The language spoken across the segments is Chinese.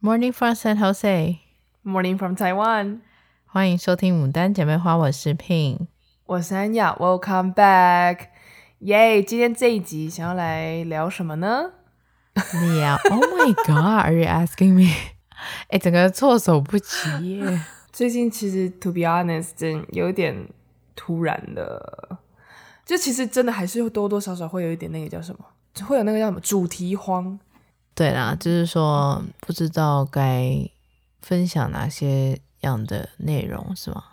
Morning from San Jose. Morning from Taiwan. 欢迎收听《牡丹姐妹花》，我是 Pin，我是安雅。Welcome back. 耶！今天这一集想要来聊什么呢？聊 Oh my God! Are you asking me? 哎，整个措手不及耶。最近其实，to be honest，真有点突然的。就其实真的还是多多少少会有一点那个叫什么，会有那个叫什么主题慌。对啦，就是说不知道该分享哪些样的内容，是吗？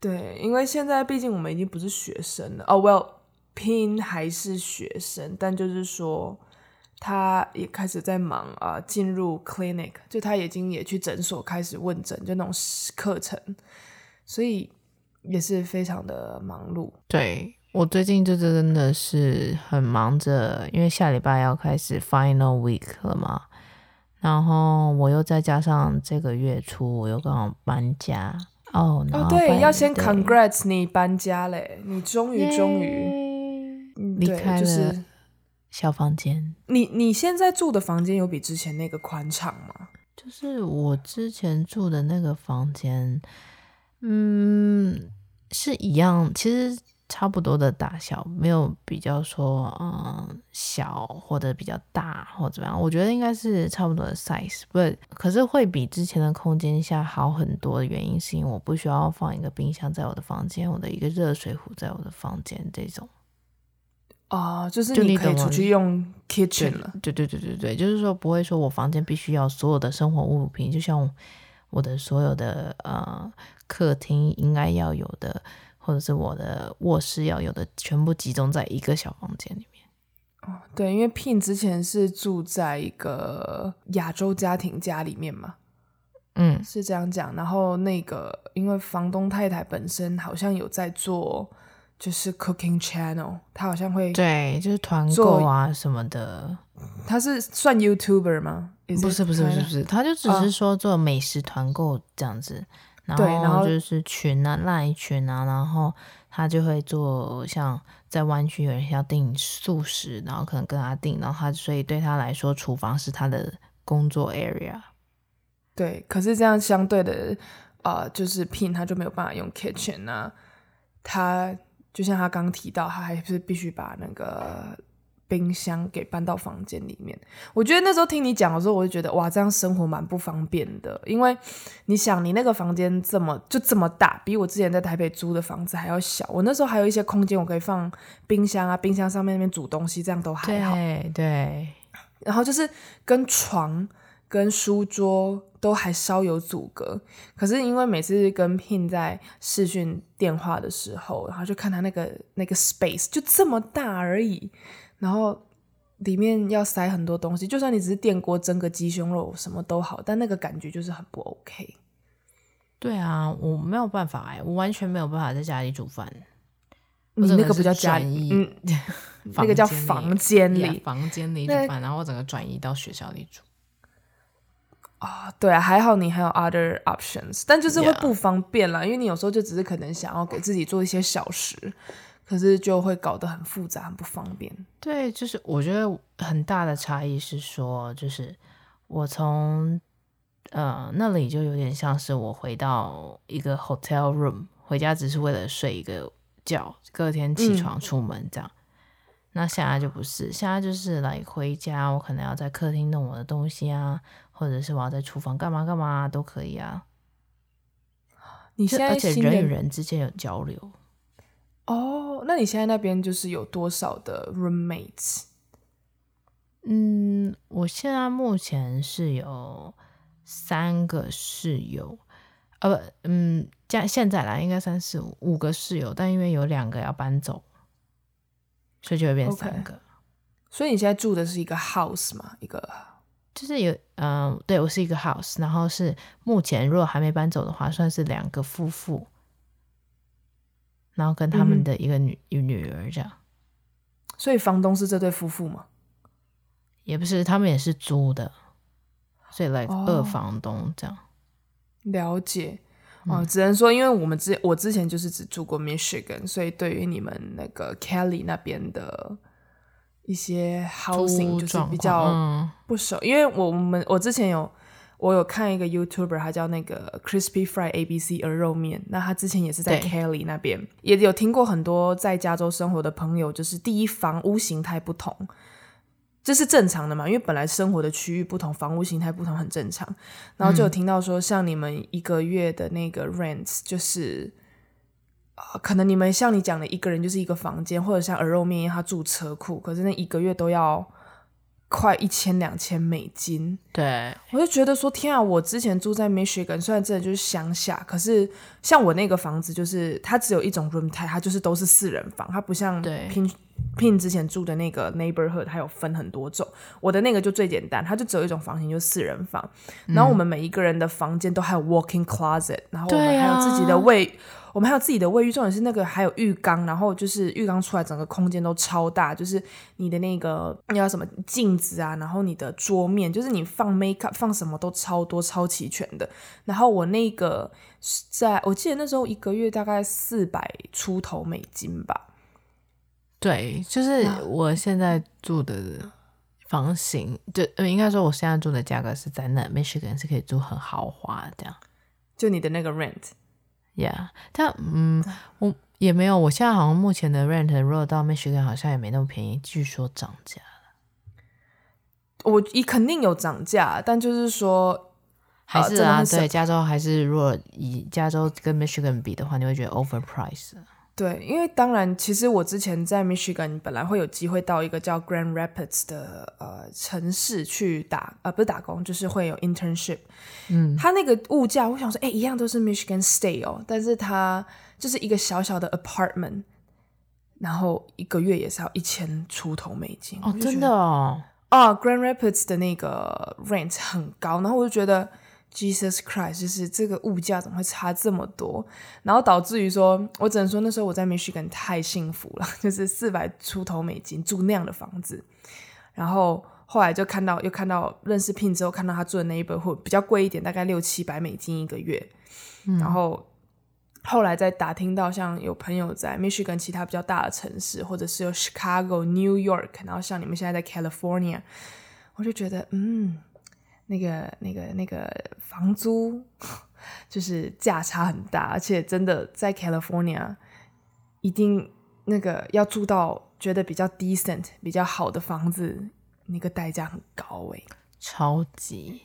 对，因为现在毕竟我们已经不是学生了。哦、oh，Well，Pin 还是学生，但就是说他也开始在忙啊，进入 clinic，就他已经也去诊所开始问诊，就那种课程，所以也是非常的忙碌。对。我最近就真的是很忙着，因为下礼拜要开始 final week 了嘛，然后我又再加上这个月初我又刚好搬家哦。哦，对，要先 congrats 你搬家嘞，你终于终于离开了小房间。你你现在住的房间有比之前那个宽敞吗？就是我之前住的那个房间，嗯，是一样，其实。差不多的大小，没有比较说，嗯，小或者比较大或怎么样，我觉得应该是差不多的 size，不，可是会比之前的空间下好很多的原因，是因为我不需要放一个冰箱在我的房间，我的一个热水壶在我的房间这种。啊、呃，就是你可以出去用 kitchen 了。对对对对对，就是说不会说我房间必须要所有的生活物品，就像我的所有的呃客厅应该要有的。或者是我的卧室要有的全部集中在一个小房间里面。哦，对，因为 Pin 之前是住在一个亚洲家庭家里面嘛，嗯，是这样讲。然后那个因为房东太太本身好像有在做，就是 cooking channel，他好像会对，就是团购啊什么的。他是算 YouTuber 吗？不是不是不是不是，他就只是说做美食团购这样子。然后就是群啊，赖群啊，然后他就会做像在湾区有人要订素食，然后可能跟他订，然后他所以对他来说，厨房是他的工作 area。对，可是这样相对的，呃，就是 Pin 他就没有办法用 kitchen 啊，他就像他刚提到，他还是必须把那个。冰箱给搬到房间里面，我觉得那时候听你讲的时候，我就觉得哇，这样生活蛮不方便的。因为你想，你那个房间这么就这么大，比我之前在台北租的房子还要小。我那时候还有一些空间，我可以放冰箱啊，冰箱上面那边煮东西，这样都还好。对对。然后就是跟床跟书桌都还稍有阻隔，可是因为每次跟 Pin 在视讯电话的时候，然后就看他那个那个 space 就这么大而已。然后里面要塞很多东西，就算你只是电锅蒸个鸡胸肉，什么都好，但那个感觉就是很不 OK。对啊，我没有办法哎，我完全没有办法在家里煮饭。你那个不叫家里，嗯，那个叫房间里，房间里煮饭，然后我整个转移到学校里煮。啊，对啊，还好你还有 other options，但就是会不方便啦.因为你有时候就只是可能想要给自己做一些小食。可是就会搞得很复杂，很不方便。对，就是我觉得很大的差异是说，就是我从呃那里就有点像是我回到一个 hotel room，回家只是为了睡一个觉，隔天起床出门这样。嗯、那现在就不是，现在就是来回家，我可能要在客厅弄我的东西啊，或者是我要在厨房干嘛干嘛都可以啊。你现在而且人与人之间有交流。哦，那你现在那边就是有多少的 roommates？嗯，我现在目前是有三个室友，呃不，嗯，加现在来应该三四五五个室友，但因为有两个要搬走，所以就会变三个。Okay. 所以你现在住的是一个 house 吗？一个就是有，嗯、呃，对我是一个 house，然后是目前如果还没搬走的话，算是两个夫妇。然后跟他们的一个女、嗯、女儿这样，所以房东是这对夫妇吗？也不是，他们也是租的，所以来、like、二房东这样。哦、了解。哦，只能说，因为我们之我之前就是只住过 Michigan，所以对于你们那个 Kelly 那边的一些 housing 就是比较不熟，嗯、因为我们我之前有我有看一个 YouTuber，他叫那个 Crispy Fry ABC 鹅肉面，那他之前也是在 Kelly 那边，也有听过很多在加州生活的朋友，就是第一房屋形态不同。这是正常的嘛？因为本来生活的区域不同，房屋形态不同很正常。然后就有听到说，像你们一个月的那个 rent，就是可能你们像你讲的一个人就是一个房间，或者像鹅肉面一样他住车库，可是那一个月都要快一千两千美金。对，我就觉得说天啊！我之前住在 Michigan，虽然真的就是乡下，可是像我那个房子，就是它只有一种 room type，它就是都是四人房，它不像平。Pin 之前住的那个 neighborhood，它有分很多种。我的那个就最简单，它就只有一种房型，就是四人房。然后我们每一个人的房间都还有 walking closet，然后我们还有自己的卫，啊、我们还有自己的卫浴。重点是那个还有浴缸，然后就是浴缸出来整个空间都超大，就是你的那个那叫什么镜子啊，然后你的桌面，就是你放 makeup 放什么都超多超齐全的。然后我那个在我记得那时候一个月大概四百出头美金吧。对，就是我现在住的房型，就应该说我现在住的价格是在那，Michigan 是可以住很豪华这样。就你的那个 rent，yeah，但嗯，我也没有，我现在好像目前的 rent 如果到 Michigan 好像也没那么便宜，据说涨价了。我一肯定有涨价，但就是说还是啊，对，加州还是如果以加州跟 Michigan 比的话，你会觉得 overpriced。对，因为当然，其实我之前在 Michigan 本来会有机会到一个叫 Grand Rapids 的呃城市去打呃不是打工，就是会有 internship。嗯，他那个物价，我想说，哎，一样都是 Michigan State 哦，但是它就是一个小小的 apartment，然后一个月也是要一千出头美金哦，真的哦，啊，Grand Rapids 的那个 rent 很高，然后我就觉得。Jesus Christ！就是这个物价怎么会差这么多？然后导致于说，我只能说那时候我在 Michigan 太幸福了，就是四百出头美金住那样的房子。然后后来就看到，又看到认识 Pin 之后，看到他住的那一本会比较贵一点，大概六七百美金一个月。嗯、然后后来再打听到，像有朋友在 Michigan 其他比较大的城市，或者是有 Chicago、New York，然后像你们现在在 California，我就觉得嗯。那个、那个、那个房租就是价差很大，而且真的在 California 一定那个要住到觉得比较 decent、比较好的房子，那个代价很高哎，超级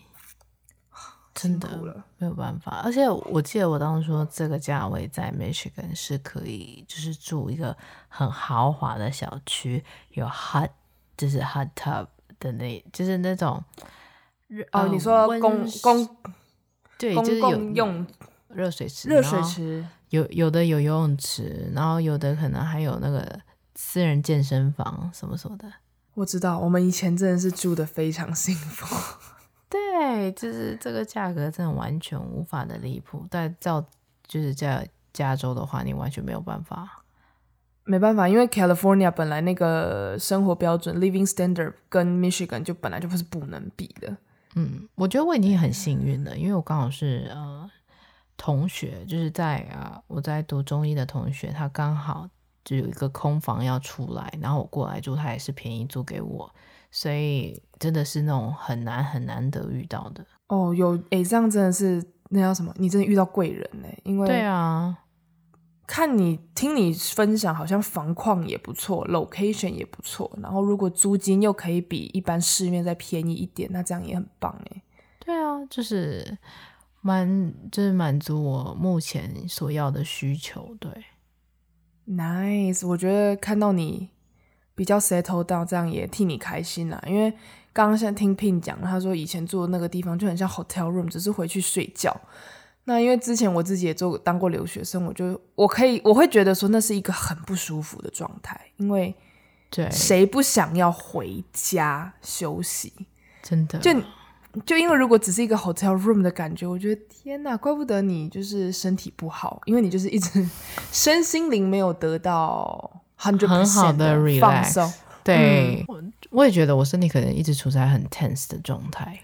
真的没有办法。而且我记得我当时说这个价位在 Michigan 是可以，就是住一个很豪华的小区，有 hot 就是 hot tub 的那，就是那种。哦，你说公公对，公共就是用热水池，热水池有有的有游泳池，然后有的可能还有那个私人健身房什么什么的。我知道，我们以前真的是住的非常幸福。对，就是这个价格真的完全无法的离谱。但照就是在加州的话，你完全没有办法。没办法，因为 California 本来那个生活标准 living standard 跟 Michigan 就本来就不是不能比的。嗯，我觉得我已经很幸运了，因为我刚好是呃同学，就是在啊、呃、我在读中医的同学，他刚好就有一个空房要出来，然后我过来住，他也是便宜租给我，所以真的是那种很难很难得遇到的。哦，有诶，这样真的是那叫什么？你真的遇到贵人呢？因为对啊。看你听你分享，好像房况也不错，location 也不错，然后如果租金又可以比一般市面再便宜一点，那这样也很棒哎。对啊，就是满就是满足我目前所要的需求。对，nice，我觉得看到你比较 settle down，这样也替你开心啦。因为刚刚现在听 Pin 讲，他说以前住的那个地方就很像 hotel room，只是回去睡觉。那因为之前我自己也做当过留学生，我就我可以我会觉得说那是一个很不舒服的状态，因为对谁不想要回家休息？真的，就就因为如果只是一个 hotel room 的感觉，我觉得天哪，怪不得你就是身体不好，因为你就是一直身心灵没有得到 hundred percent 的放松。对，我、嗯、我也觉得我身体可能一直处在很 tense 的状态。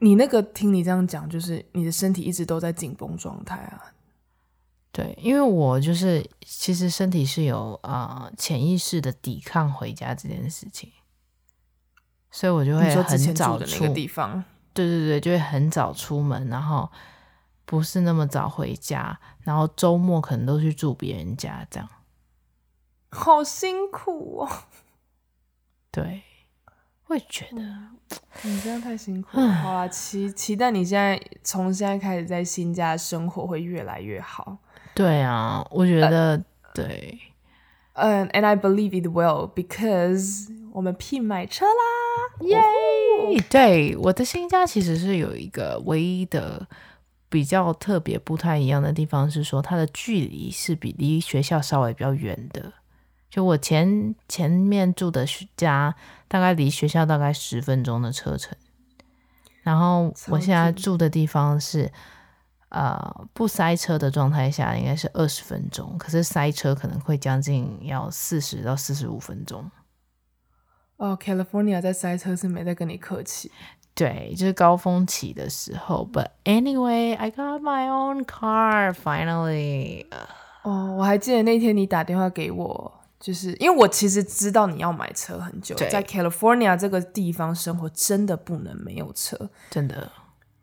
你那个听你这样讲，就是你的身体一直都在紧绷状态啊。对，因为我就是其实身体是有啊、呃、潜意识的抵抗回家这件事情，所以我就会很早出的那个地方。对对对，就会很早出门，然后不是那么早回家，然后周末可能都去住别人家，这样。好辛苦哦。对，会觉得你这样太辛苦了。好啊，期期待你现在从现在开始在新家生活会越来越好。对啊，我觉得、呃、对。嗯、uh,，and I believe it will because 我们 Pin 买车啦，耶、yeah! 对，我的新家其实是有一个唯一的比较特别不太一样的地方，是说它的距离是比离学校稍微比较远的。就我前前面住的家，大概离学校大概十分钟的车程，然后我现在住的地方是，呃，不塞车的状态下应该是二十分钟，可是塞车可能会将近要四十到四十五分钟。哦，California 在塞车是没在跟你客气，对，就是高峰期的时候。But anyway, I got my own car finally。哦，我还记得那天你打电话给我。就是因为我其实知道你要买车很久，在 California 这个地方生活真的不能没有车，真的。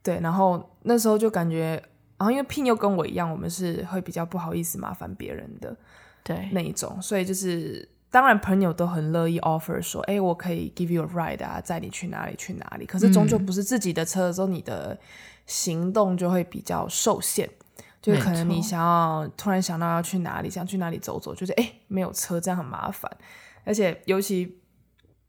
对，然后那时候就感觉，然后因为 Pin 又跟我一样，我们是会比较不好意思麻烦别人的，对那一种，所以就是当然朋友都很乐意 offer 说，哎，我可以 give you a ride 啊，载你去哪里去哪里。可是终究不是自己的车的时候，你的行动就会比较受限。就可能你想要突然想到要去哪里，想去哪里走走，就是哎，没有车这样很麻烦，而且尤其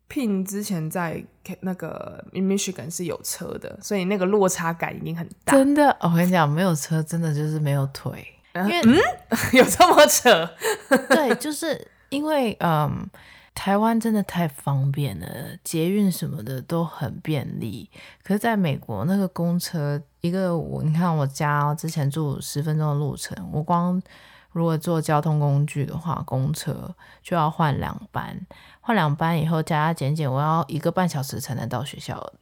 Pin 之前在那个 Michigan 是有车的，所以那个落差感已经很大。真的，我跟你讲，没有车真的就是没有腿，因为嗯，有这么扯？对，就是因为嗯。台湾真的太方便了，捷运什么的都很便利。可是在美国，那个公车一个我，你看我家之前住十分钟的路程，我光如果坐交通工具的话，公车就要换两班，换两班以后加加减减，我要一个半小时才能到学校，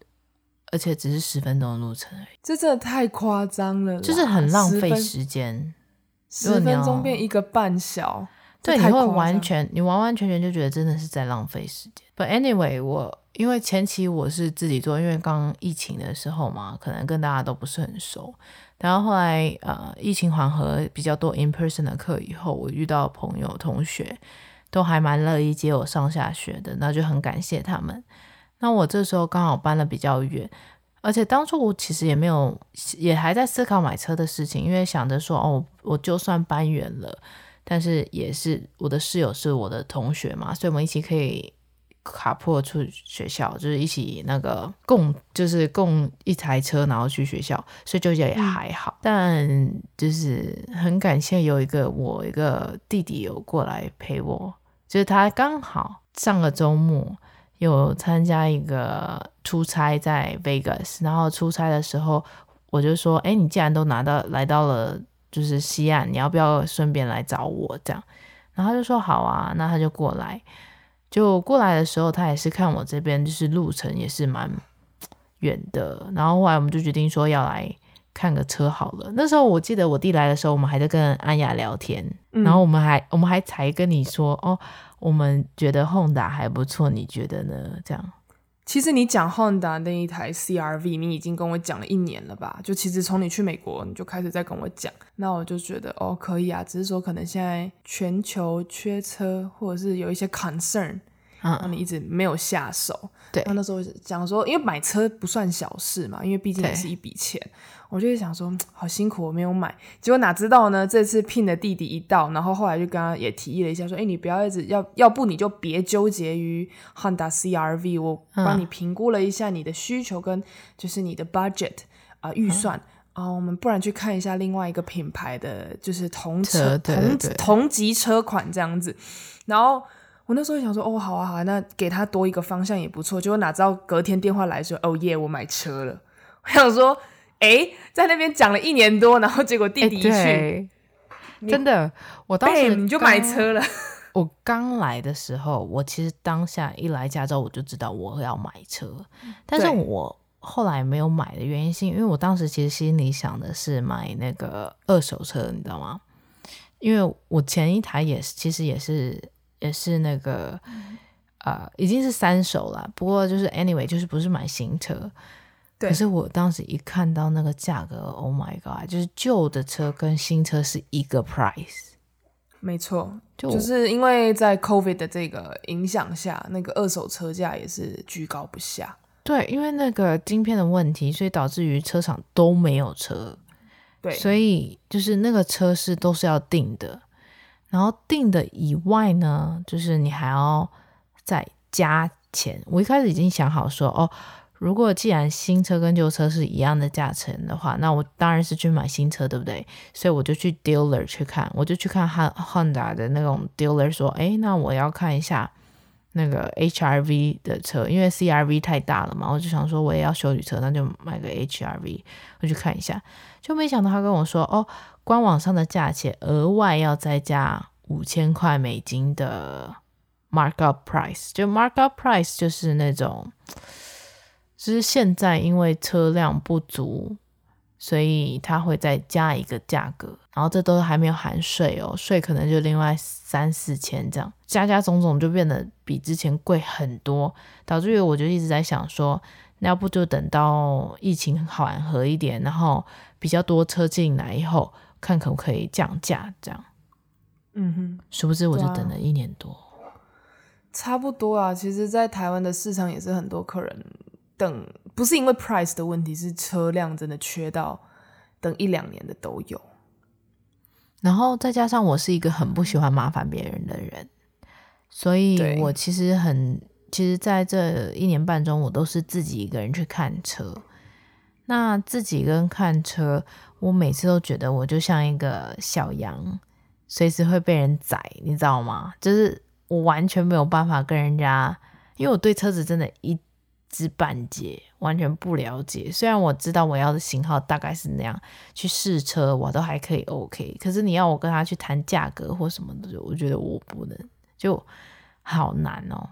而且只是十分钟的路程而已。这真的太夸张了，就是很浪费时间，十分钟变一个半小。对，你会完全，你完完全全就觉得真的是在浪费时间。But anyway，我因为前期我是自己做，因为刚疫情的时候嘛，可能跟大家都不是很熟。然后后来呃，疫情缓和比较多 in person 的课以后，我遇到朋友同学都还蛮乐意接我上下学的，那就很感谢他们。那我这时候刚好搬了比较远，而且当初我其实也没有，也还在思考买车的事情，因为想着说哦，我就算搬远了。但是也是我的室友是我的同学嘛，所以我们一起可以卡破出学校，就是一起那个共就是共一台车，然后去学校，所以就也还好。嗯、但就是很感谢有一个我一个弟弟有过来陪我，就是他刚好上个周末有参加一个出差在 Vegas，然后出差的时候我就说，哎，你既然都拿到来到了。就是西岸，你要不要顺便来找我？这样，然后他就说好啊，那他就过来。就过来的时候，他也是看我这边，就是路程也是蛮远的。然后后来我们就决定说要来看个车好了。那时候我记得我弟来的时候，我们还在跟安雅聊天，嗯、然后我们还我们还才跟你说哦，我们觉得 Honda 还不错，你觉得呢？这样。其实你讲 Honda 那一台 CRV，你已经跟我讲了一年了吧？就其实从你去美国，你就开始在跟我讲，那我就觉得哦，可以啊，只是说可能现在全球缺车，或者是有一些 concern。让你一直没有下手。对，那那时候讲说，因为买车不算小事嘛，因为毕竟也是一笔钱。我就会想说，好辛苦，我没有买。结果哪知道呢？这次 Pin 的弟弟一到，然后后来就跟他也提议了一下，说：“哎，你不要一直要，要不你就别纠结于 Honda CRV，我帮你评估了一下你的需求跟就是你的 budget 啊、呃、预算啊、我们不然去看一下另外一个品牌的，就是同车，同同级车款这样子，然后。”我那时候想说，哦，好啊，好啊，那给他多一个方向也不错。结果哪知道隔天电话来说，哦耶，我买车了。我想说，哎，在那边讲了一年多，然后结果弟弟一去，真的，我当时你就买车了。我刚来的时候，我其实当下一来加州，我就知道我要买车。但是我后来没有买的原因，是因为我当时其实心里想的是买那个二手车，你知道吗？因为我前一台也是，其实也是。也是那个，啊、呃，已经是三手了。不过就是 anyway，就是不是买新车。对。可是我当时一看到那个价格，Oh my god！就是旧的车跟新车是一个 price。没错，就，就是因为在 COVID 的这个影响下，那个二手车价也是居高不下。对，因为那个晶片的问题，所以导致于车厂都没有车。对，所以就是那个车是都是要订的，然后订的以外呢，就是你还要再加钱。我一开始已经想好说，哦。如果既然新车跟旧车是一样的价钱的话，那我当然是去买新车，对不对？所以我就去 dealer 去看，我就去看 Honda 的那种 dealer 说，诶，那我要看一下那个 HRV 的车，因为 CRV 太大了嘛，我就想说我也要休旅车，那就买个 HRV，我去看一下，就没想到他跟我说，哦，官网上的价钱额外要再加五千块美金的 markup price，就 markup price 就是那种。只是现在因为车辆不足，所以他会再加一个价格，然后这都还没有含税哦，税可能就另外三四千这样，加加总总就变得比之前贵很多，导致于我就一直在想说，那要不就等到疫情缓和一点，然后比较多车进来以后，看可不可以降价这样。嗯哼，殊不知我就等了一年多，差不多啊。其实，在台湾的市场也是很多客人。等不是因为 price 的问题，是车辆真的缺到等一两年的都有。然后再加上我是一个很不喜欢麻烦别人的人，所以我其实很，其实在这一年半中，我都是自己一个人去看车。那自己跟看车，我每次都觉得我就像一个小羊，随时会被人宰，你知道吗？就是我完全没有办法跟人家，因为我对车子真的一。知半解，完全不了解。虽然我知道我要的型号大概是那样，去试车我都还可以 OK。可是你要我跟他去谈价格或什么的，我觉得我不能，就好难哦。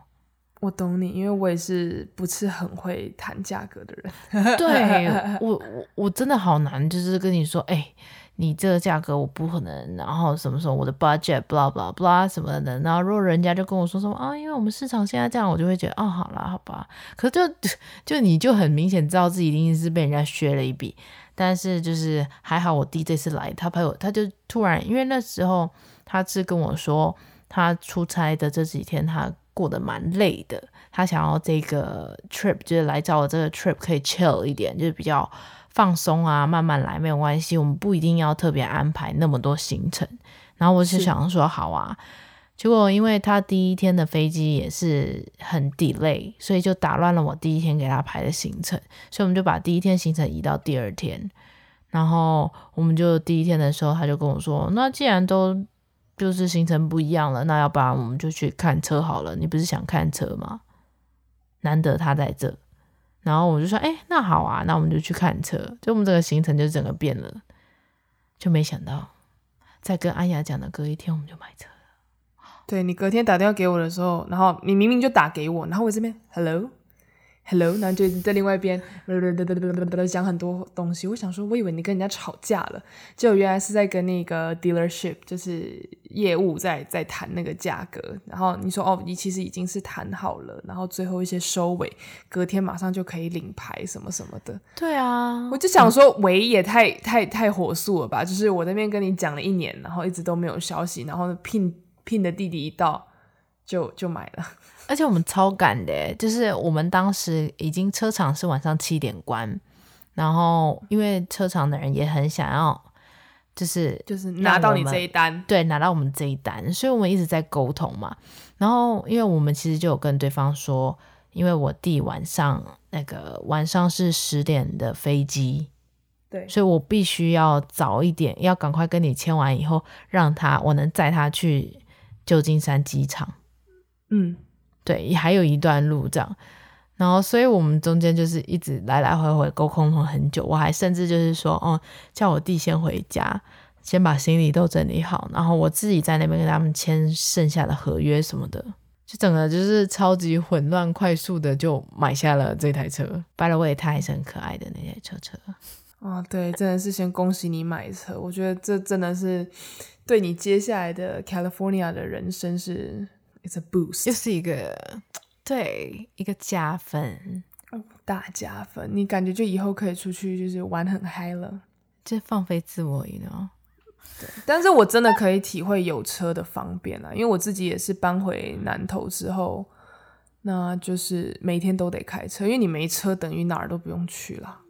我懂你，因为我也是不是很会谈价格的人。对 我，我我真的好难，就是跟你说，哎、欸。你这个价格我不可能，然后什么时候我的 budget blah blah blah 什么的，然后如果人家就跟我说什么啊，因为我们市场现在这样，我就会觉得哦，好啦，好吧。可是就就你就很明显知道自己一定是被人家削了一笔，但是就是还好我弟这次来，他陪我，他就突然因为那时候他是跟我说，他出差的这几天他过得蛮累的，他想要这个 trip 就是来找我这个 trip 可以 chill 一点，就是比较。放松啊，慢慢来没有关系，我们不一定要特别安排那么多行程。然后我就想说好啊，结果因为他第一天的飞机也是很 delay，所以就打乱了我第一天给他排的行程，所以我们就把第一天行程移到第二天。然后我们就第一天的时候，他就跟我说：“那既然都就是行程不一样了，那要不然我们就去看车好了。你不是想看车吗？难得他在这。”然后我就说，哎，那好啊，那我们就去看车。就我们这个行程就整个变了，就没想到，在跟阿雅讲的隔一天，我们就买车了。对，你隔天打电话给我的时候，然后你明明就打给我，然后我这边，hello。Hello，然后就在另外一边讲很多东西。我想说，我以为你跟人家吵架了，结果原来是在跟那个 dealership，就是业务在在谈那个价格。然后你说哦，你其实已经是谈好了，然后最后一些收尾，隔天马上就可以领牌什么什么的。对啊，我就想说，喂，也太太太火速了吧？就是我那边跟你讲了一年，然后一直都没有消息，然后聘聘的弟弟一到就就买了。而且我们超赶的，就是我们当时已经车厂是晚上七点关，然后因为车厂的人也很想要，就是就是拿到你这一单，对，拿到我们这一单，所以我们一直在沟通嘛。然后因为我们其实就有跟对方说，因为我弟晚上那个晚上是十点的飞机，对，所以我必须要早一点，要赶快跟你签完以后，让他我能载他去旧金山机场，嗯。对，还有一段路这样，然后所以我们中间就是一直来来回回沟通了很久。我还甚至就是说，哦，叫我弟先回家，先把行李都整理好，然后我自己在那边跟他们签剩下的合约什么的，就整个就是超级混乱，快速的就买下了这台车。By the way，他还是很可爱的那台车车。啊，对，真的是先恭喜你买车，我觉得这真的是对你接下来的 California 的人生是。It's a boost，又是一个对一个加分。大加分。你感觉就以后可以出去就是玩很嗨了，就放飞自我一样。对，但是我真的可以体会有车的方便了，因为我自己也是搬回南投之后，那就是每天都得开车，因为你没车等于哪儿都不用去了。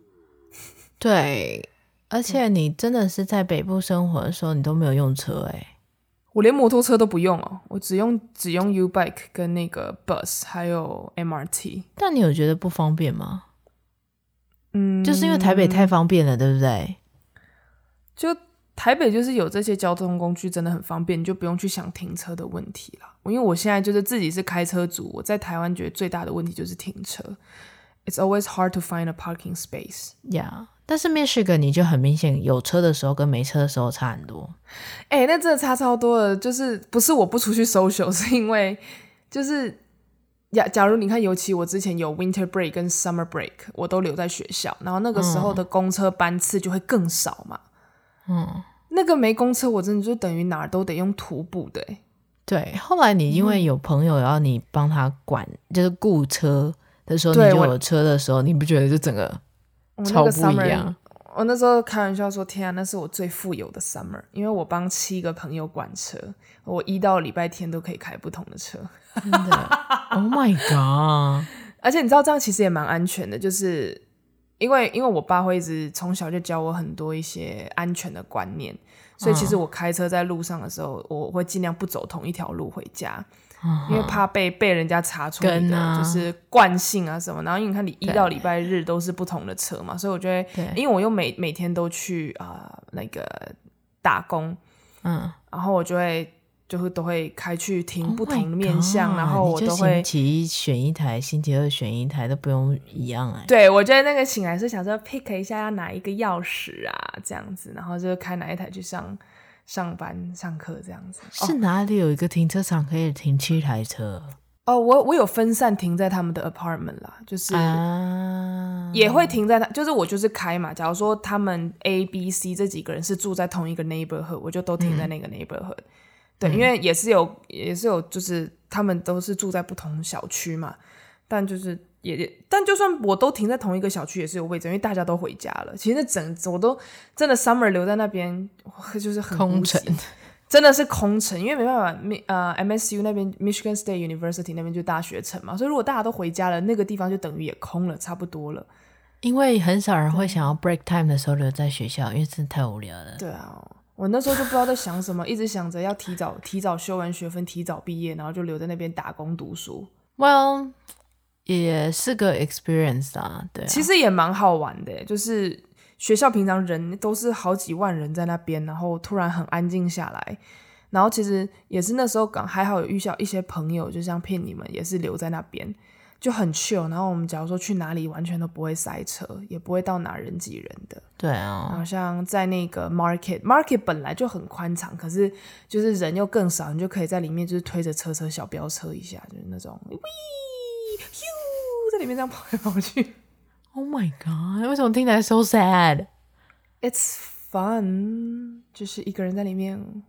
对，而且你真的是在北部生活的时候，你都没有用车哎、欸，我连摩托车都不用哦，我只用只用 U bike 跟那个 bus 还有 MRT。但你有觉得不方便吗？嗯，就是因为台北太方便了，对不对？就。台北就是有这些交通工具，真的很方便，你就不用去想停车的问题了。因为我现在就是自己是开车族，我在台湾觉得最大的问题就是停车。It's always hard to find a parking space. Yeah，但是 Michigan 你就很明显有车的时候跟没车的时候差很多。哎、欸，那真的差超多了。就是不是我不出去 social，是因为就是假，假如你看，尤其我之前有 winter break 跟 summer break，我都留在学校，然后那个时候的公车班次就会更少嘛。嗯，那个没公车，我真的就等于哪儿都得用徒步的。对，后来你因为有朋友要你帮他管，嗯、就是雇车的时候，你就有车的时候，你不觉得就整个超不一样？我那时候开玩笑说：“天啊，那是我最富有的 summer，因为我帮七个朋友管车，我一到礼拜天都可以开不同的车。”真的，Oh my god！而且你知道这样其实也蛮安全的，就是。因为因为我爸会一直从小就教我很多一些安全的观念，所以其实我开车在路上的时候，我会尽量不走同一条路回家，因为怕被被人家查出你的就是惯性啊什么。然后因为你看你一到礼拜日都是不同的车嘛，所以我觉得，因为我又每每天都去啊、呃、那个打工，嗯，然后我就会。就会都会开去停不同的面向，oh、然后我都会星期一选一台，星期二选一台，都不用一样哎。对，我觉得那个醒来是想说 pick 一下要哪一个钥匙啊，这样子，然后就开哪一台去上上班、上课这样子。是哪里有一个停车场可以停七台车？哦，我我有分散停在他们的 apartment 啦，就是也会停在他，就是我就是开嘛。假如说他们 A、B、C 这几个人是住在同一个 neighborhood，我就都停在那个 neighborhood。嗯对，因为也是有，也是有，就是他们都是住在不同小区嘛，但就是也也，但就算我都停在同一个小区，也是有位置，因为大家都回家了。其实那整我都真的 summer 留在那边，就是很空城，真的是空城，因为没办法，呃，MSU 那边 Michigan State University 那边就大学城嘛，所以如果大家都回家了，那个地方就等于也空了，差不多了。因为很少人会想要 break time 的时候留在学校，因为真的太无聊了。对啊。我那时候就不知道在想什么，一直想着要提早提早修完学分，提早毕业，然后就留在那边打工读书。Well，也是个 experience 啊，对啊。其实也蛮好玩的，就是学校平常人都是好几万人在那边，然后突然很安静下来，然后其实也是那时候刚还好有遇到一些朋友，就像骗你们，也是留在那边。就很 chill，然后我们假如说去哪里，完全都不会塞车，也不会到哪人挤人的。对啊，好像在那个 market，market 本来就很宽敞，可是就是人又更少，你就可以在里面就是推着车车小飙车一下，就是那种，喂，咻，在里面这样跑来跑去。Oh my god！为什么听起来 so sad？It's fun，就是一个人在里面。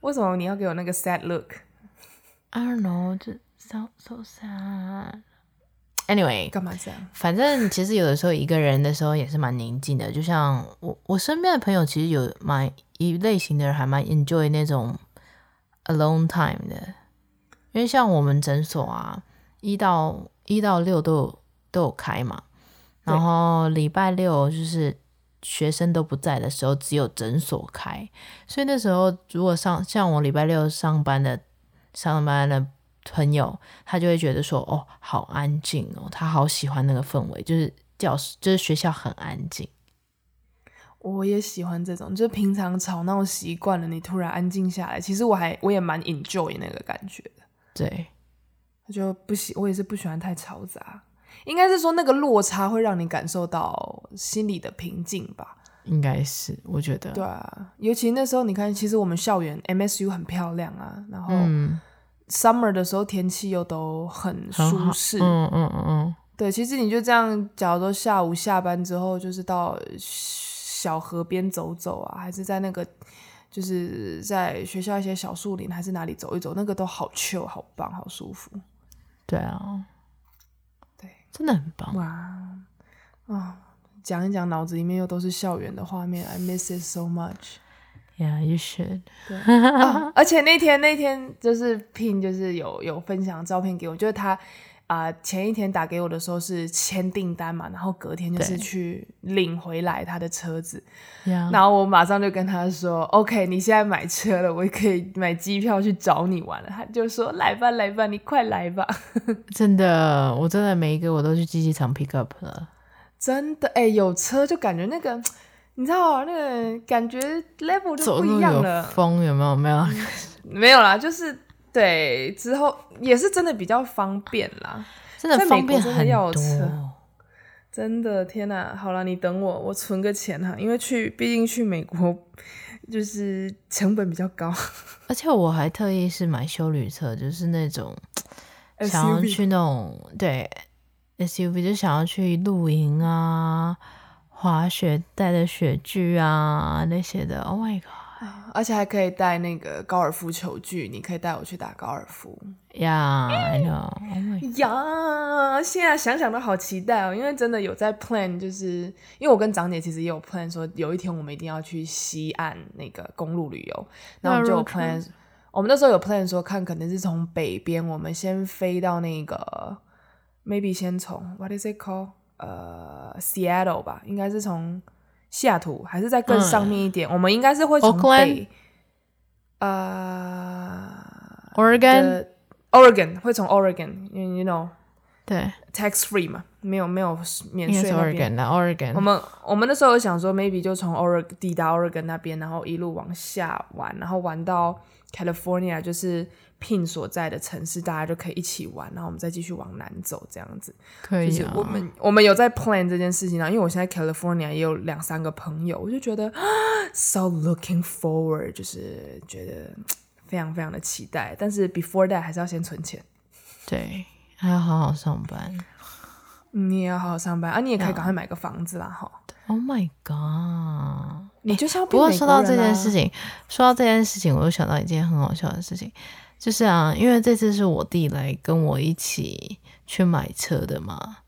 为什么你要给我那个 sad look？I don't know, just so so sad. Anyway，干嘛这样？反正其实有的时候一个人的时候也是蛮宁静的。就像我我身边的朋友，其实有蛮一类型的人还蛮 enjoy 那种 alone time 的。因为像我们诊所啊，一到一到六都有都有开嘛。然后礼拜六就是学生都不在的时候，只有诊所开。所以那时候如果上像我礼拜六上班的。上班的朋友，他就会觉得说：“哦，好安静哦，他好喜欢那个氛围，就是教室，就是学校很安静。”我也喜欢这种，就是平常吵闹习惯了，你突然安静下来，其实我还我也蛮 enjoy 那个感觉的。对，我就不喜，我也是不喜欢太嘈杂，应该是说那个落差会让你感受到心里的平静吧。应该是，我觉得。对啊，尤其那时候，你看，其实我们校园 MSU 很漂亮啊，然后 Summer 的时候天气又都很舒适。嗯嗯嗯嗯。对，其实你就这样，假如说下午下班之后，就是到小河边走走啊，还是在那个，就是在学校一些小树林，还是哪里走一走，那个都好 chill，好棒，好舒服。对啊，对，真的很棒哇啊！讲一讲，脑子里面又都是校园的画面，I miss it so much。Yeah, you should。对、啊，而且那天那天就是 Pin 就是有有分享照片给我，就是他啊、呃、前一天打给我的时候是签订单嘛，然后隔天就是去领回来他的车子。然后我马上就跟他说：“OK，你现在买车了，我也可以买机票去找你玩了。”他就说：“来吧，来吧，你快来吧。”真的，我真的每一个我都去机器厂 pick up 了。真的，哎、欸，有车就感觉那个。你知道那个感觉 level 就不一样了。风有没有？没有，没有啦。就是对之后也是真的比较方便啦。真的方便很多。真的天哪！好了，你等我，我存个钱哈，因为去毕竟去美国就是成本比较高。而且我还特意是买修旅车，就是那种 想要去那种对 SUV，就想要去露营啊。滑雪带的雪具啊，那些的，Oh my god！而且还可以带那个高尔夫球具，你可以带我去打高尔夫。呀 know！呀，现在想想都好期待哦，因为真的有在 plan，就是因为我跟长姐其实也有 plan，说有一天我们一定要去西岸那个公路旅游，然后我们就有 plan，我们那时候有 plan 说看可能是从北边，我们先飞到那个，maybe 先从 What is it called？呃，Seattle 吧，应该是从西雅图，还是在更上面一点？嗯、我们应该是会从北，呃，Oregon，Oregon 会从 Oregon，you know，对，tax free 嘛，没有没有免税那边。Oregon，那 Oregon，我们我们那时候有想说，maybe 就从 Oregon 抵达 Oregon 那边，然后一路往下玩，然后玩到 California，就是。Pin 所在的城市，大家就可以一起玩，然后我们再继续往南走，这样子。可以、啊。就是我们我们有在 plan 这件事情啊，因为我现在 California 也有两三个朋友，我就觉得 so looking forward，就是觉得非常非常的期待。但是 before that 还是要先存钱。对，还要好好上班。你也要好好上班啊！你也可以赶快买个房子啦，哈。Oh my god！你就是要、啊欸。不过说到这件事情，说到这件事情，我又想到一件很好笑的事情。就是啊，因为这次是我弟来跟我一起去买车的嘛，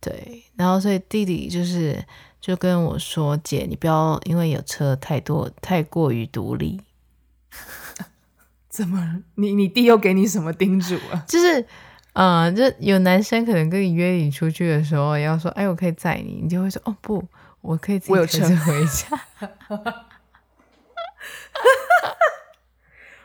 对，然后所以弟弟就是就跟我说：“姐，你不要因为有车太多，太过于独立。”怎么？你你弟又给你什么叮嘱啊？就是，嗯、呃，就有男生可能跟你约你出去的时候，要说：“哎，我可以载你。”你就会说：“哦，不，我可以自己开车回家。”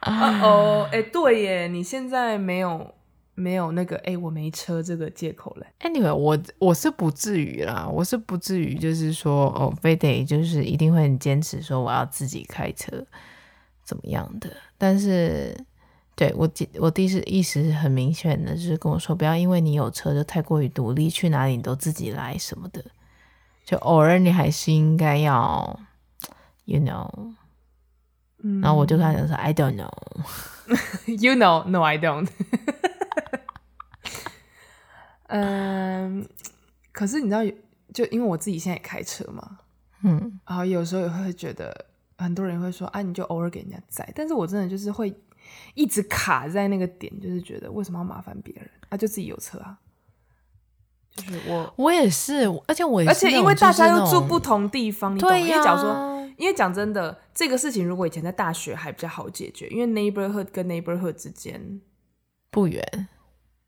啊哦，哎，对耶，你现在没有没有那个哎，我没车这个借口嘞。Anyway，我我是不至于啦，我是不至于，就是说哦，非得就是一定会很坚持说我要自己开车怎么样的。但是对我弟，我弟是意识很明显的，就是跟我说不要因为你有车就太过于独立，去哪里你都自己来什么的。就偶尔你还是应该要，you know。然后我就跟他讲说、嗯、I don't know，you know，no I don't。嗯，可是你知道，就因为我自己现在也开车嘛，嗯，然后有时候也会觉得，很多人会说啊，你就偶尔给人家载，但是我真的就是会一直卡在那个点，就是觉得为什么要麻烦别人啊？就自己有车啊，就是我，我也是，而且我也是，而且因为大家又住不同地方，你懂吗？对呀、啊。因为讲真的，这个事情如果以前在大学还比较好解决，因为 neighborhood 跟 neighborhood 之间不远。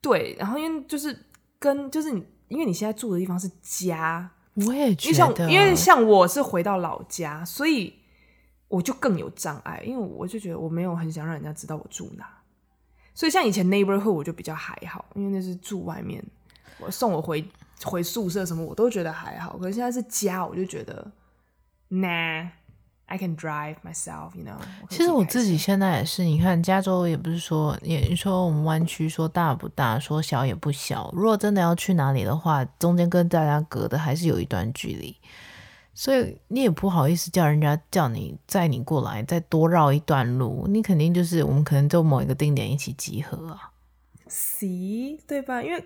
对，然后因为就是跟就是你，因为你现在住的地方是家，我也觉得，像因为像我是回到老家，所以我就更有障碍，因为我就觉得我没有很想让人家知道我住哪，所以像以前 neighborhood 我就比较还好，因为那是住外面，我送我回回宿舍什么我都觉得还好，可是现在是家，我就觉得。Nah, I can drive myself, you know. 其实我自己现在也是，你看加州也不是说，也说我们湾区说大不大，说小也不小。如果真的要去哪里的话，中间跟大家隔的还是有一段距离，所以你也不好意思叫人家叫你载你过来，再多绕一段路。你肯定就是我们可能就某一个定点一起集合啊，See，对吧？因为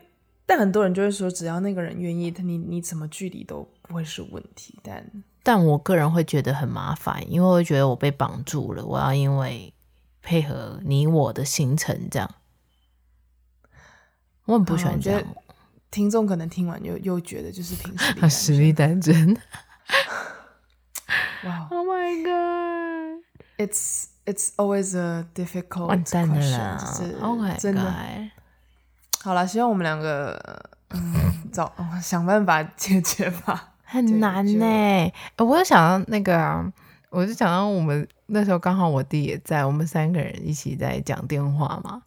但很多人就会说，只要那个人愿意，他你你什么距离都不会是问题，但。但我个人会觉得很麻烦，因为我觉得我被绑住了，我要因为配合你我的行程这样。我很不喜欢这样。听众可能听完又又觉得就是凭实力，实力单真。哇 Oh my god！It's it's always a difficult 完蛋了啦，就是 Oh my god！真的。好了，希望我们两个嗯 找想办法解决吧。很难呢、欸。我就想到那个、啊，我就想到我们那时候刚好我弟也在，我们三个人一起在讲电话嘛。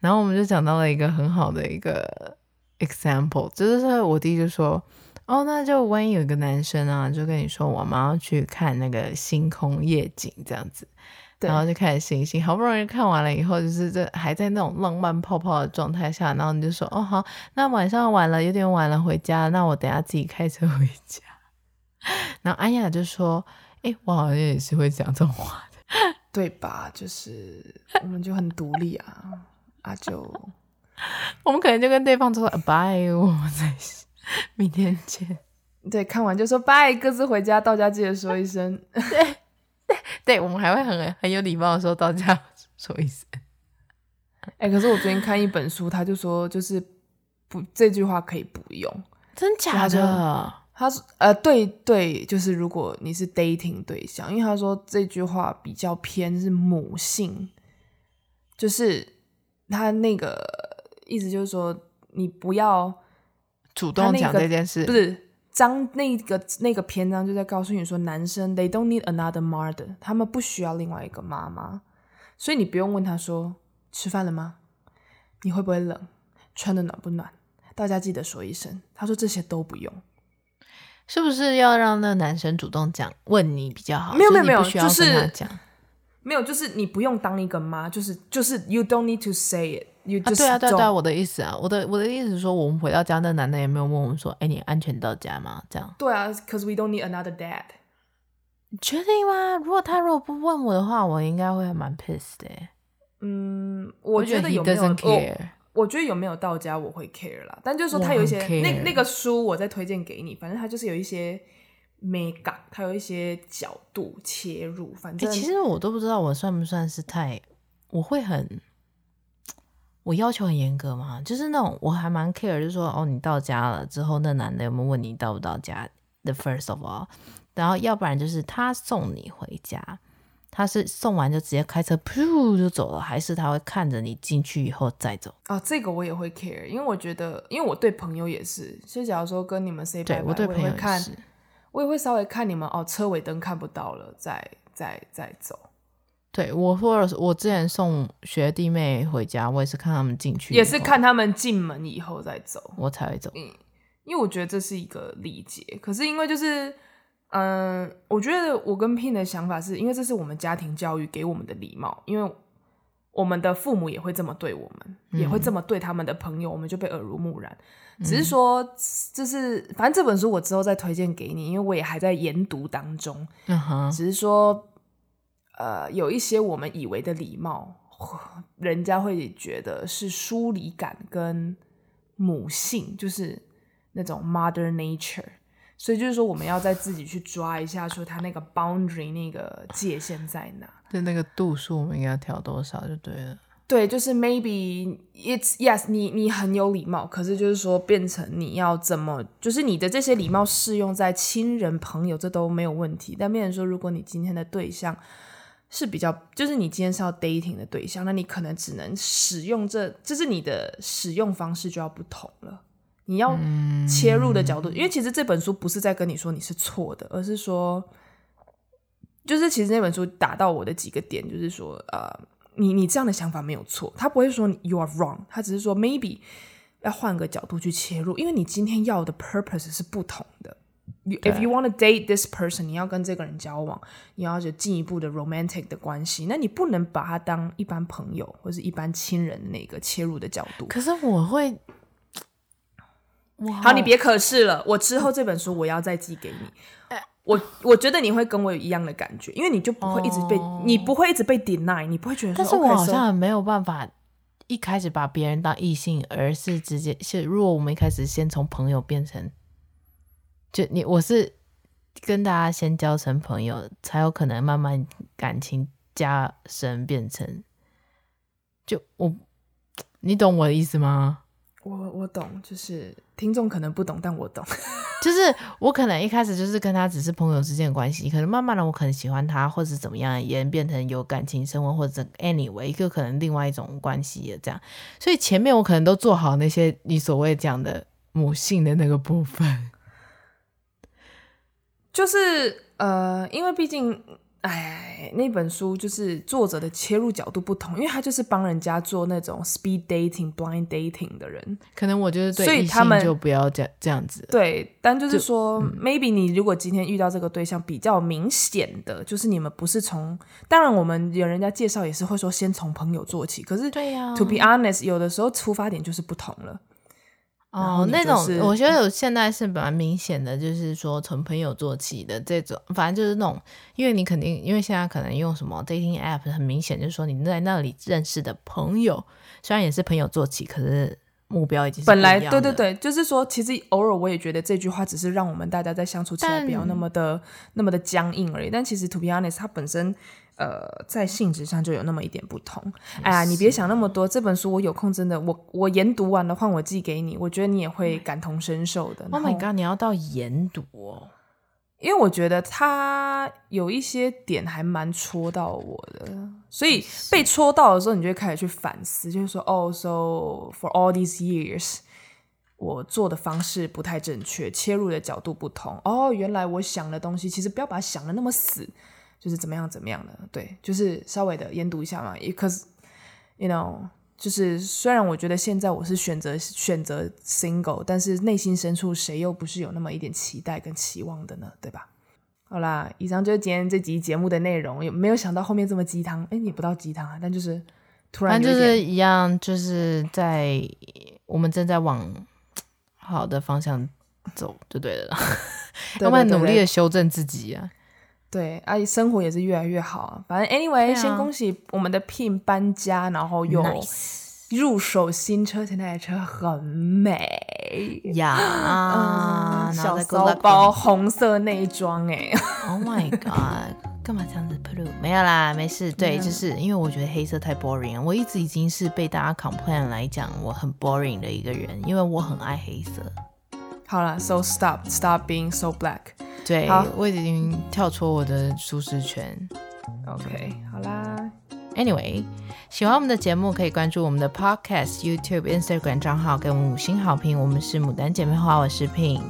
然后我们就讲到了一个很好的一个 example，就是我弟就说。哦，那就万一有一个男生啊，就跟你说我们要去看那个星空夜景这样子，然后就开始星星，好不容易看完了以后，就是这还在那种浪漫泡泡的状态下，然后你就说哦好，那晚上晚了，有点晚了，回家，那我等下自己开车回家。然后安雅就说，哎，我好像也是会讲这种话的，对吧？就是我们就很独立啊，啊就 我们可能就跟对方说拜，我们在。明天见。对，看完就说拜，各自回家。到家记得说一声。对，对，我们还会很很有礼貌的说到家说一声。哎、欸，可是我昨天看一本书，他就说就是不这句话可以不用，真假的？他说呃，对对，就是如果你是 dating 对象，因为他说这句话比较偏是母性，就是他那个意思就是说你不要。主动讲这件事，那个、不是章那个那个篇章就在告诉你说，男生 they don't need another mother，他们不需要另外一个妈妈，所以你不用问他说吃饭了吗？你会不会冷？穿的暖不暖？大家记得说一声。他说这些都不用，是不是要让那个男生主动讲问你比较好？没有没有没有，就是没有，就是你不用当一个妈，就是就是 you don't need to say it。啊，对啊，对啊，对啊，我的意思啊，我的我的意思是说，我们回到家，那男的也没有问我们说，哎，你安全到家吗？这样。对啊，cause we don't need another dad。你确定吗？如果他如果不问我的话，我应该会蛮 pissed 的。嗯，我觉得有没有 care？我觉得有没有到家我会 care 啦，但就是说他有一些那那个书，我再推荐给你，反正他就是有一些美感，他有一些角度切入，反正其实我都不知道我算不算是太，我会很。我要求很严格嘛，就是那种我还蛮 care，就是说哦，你到家了之后，那男的有没有问你到不到家？The first of all，然后要不然就是他送你回家，他是送完就直接开车噗就走了，还是他会看着你进去以后再走？啊，这个我也会 care，因为我觉得，因为我对朋友也是，所以假如说跟你们 say 拜拜，我对朋友也看，我也会稍微看你们哦，车尾灯看不到了，再再再走。对，我或者我之前送学弟妹回家，我也是看他们进去，也是看他们进门以后再走，我才会走。嗯，因为我觉得这是一个礼节。可是因为就是，嗯、呃，我觉得我跟 Pin 的想法是因为这是我们家庭教育给我们的礼貌，因为我们的父母也会这么对我们，嗯、也会这么对他们的朋友，我们就被耳濡目染。只是说，就是反正这本书我之后再推荐给你，因为我也还在研读当中。嗯哼，只是说。呃，有一些我们以为的礼貌，人家会觉得是疏离感跟母性，就是那种 mother nature，所以就是说我们要再自己去抓一下，说他那个 boundary 那个界限在哪？就那个度数，我们应该要调多少就对了。对，就是 maybe it's yes，你你很有礼貌，可是就是说变成你要怎么，就是你的这些礼貌适用在亲人朋友，这都没有问题。但变成说，如果你今天的对象，是比较，就是你今天是要 dating 的对象，那你可能只能使用这，就是你的使用方式就要不同了。你要切入的角度，因为其实这本书不是在跟你说你是错的，而是说，就是其实那本书打到我的几个点，就是说，呃，你你这样的想法没有错，他不会说 you are wrong，他只是说 maybe 要换个角度去切入，因为你今天要的 purpose 是不同的。If you want to date this person，你要跟这个人交往，你要有进一步的 romantic 的关系，那你不能把他当一般朋友或是一般亲人的那个切入的角度。可是我会，好，你别可是了，我之后这本书我要再寄给你。我我觉得你会跟我有一样的感觉，因为你就不会一直被，oh. 你不会一直被 deny，你不会觉得说，但是我好像没有办法一开始把别人当异性，而是直接是，如果我们一开始先从朋友变成。就你，我是跟大家先交成朋友，才有可能慢慢感情加深，变成就我，你懂我的意思吗？我我懂，就是听众可能不懂，但我懂。就是我可能一开始就是跟他只是朋友之间的关系，可能慢慢的我可能喜欢他，或者怎么样，演变成有感情生活，或者 anyway 一个可能另外一种关系也这样。所以前面我可能都做好那些你所谓讲的母性的那个部分，就是呃，因为毕竟。哎，那本书就是作者的切入角度不同，因为他就是帮人家做那种 speed dating、blind dating 的人，可能我觉得对，所以他们就不要这样这样子。对，但就是说就，maybe 你如果今天遇到这个对象比较明显的，就是你们不是从，当然我们有人家介绍也是会说先从朋友做起，可是对呀，to be honest，有的时候出发点就是不同了。哦，那种我觉得有现在是蛮明显的，就是说从朋友做起的这种，反正就是那种，因为你肯定，因为现在可能用什么 dating app，很明显就是说你在那里认识的朋友，虽然也是朋友做起，可是目标已经是本来对对对，就是说其实偶尔我也觉得这句话只是让我们大家在相处起来不要那么的那么的僵硬而已，但其实 to be honest，它本身。呃，在性质上就有那么一点不同。哎呀，你别想那么多。这本书我有空真的，我我研读完的话，我寄给你，我觉得你也会感同身受的。Oh my god，你要到研读哦，因为我觉得他有一些点还蛮戳到我的，所以被戳到的时候，你就会开始去反思，就是说，哦，so for all these years，我做的方式不太正确，切入的角度不同。哦，原来我想的东西，其实不要把它想的那么死。就是怎么样怎么样的，对，就是稍微的研读一下嘛。Because you know，就是虽然我觉得现在我是选择选择 single，但是内心深处谁又不是有那么一点期待跟期望的呢？对吧？好啦，以上就是今天这集节目的内容。有没有想到后面这么鸡汤？哎，也不到鸡汤啊，但就是突然就是一样，就是在我们正在往好的方向走，就对了。要不然努力的修正自己啊。对，阿姨生活也是越来越好啊。反正 anyway，、啊、先恭喜我们的 Pin 搬家，然后又入手新车，那台车很美呀，小骚包红色内装哎，Oh my god，干嘛这样子 blue？没有啦，没事。对，就是因为我觉得黑色太 boring 了。我一直已经是被大家 complain 来讲我很 boring 的一个人，因为我很爱黑色。好了，So stop，stop being so black。对，我已经跳出我的舒适圈。OK，好啦。Anyway，喜欢我们的节目可以关注我们的 Podcast、YouTube、Instagram 账号，给我们五星好评。我们是牡丹姐妹花，我是 Pin，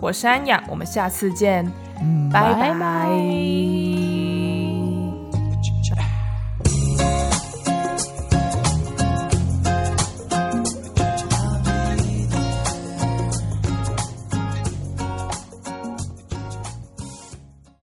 我是安雅，我们下次见，嗯，拜拜。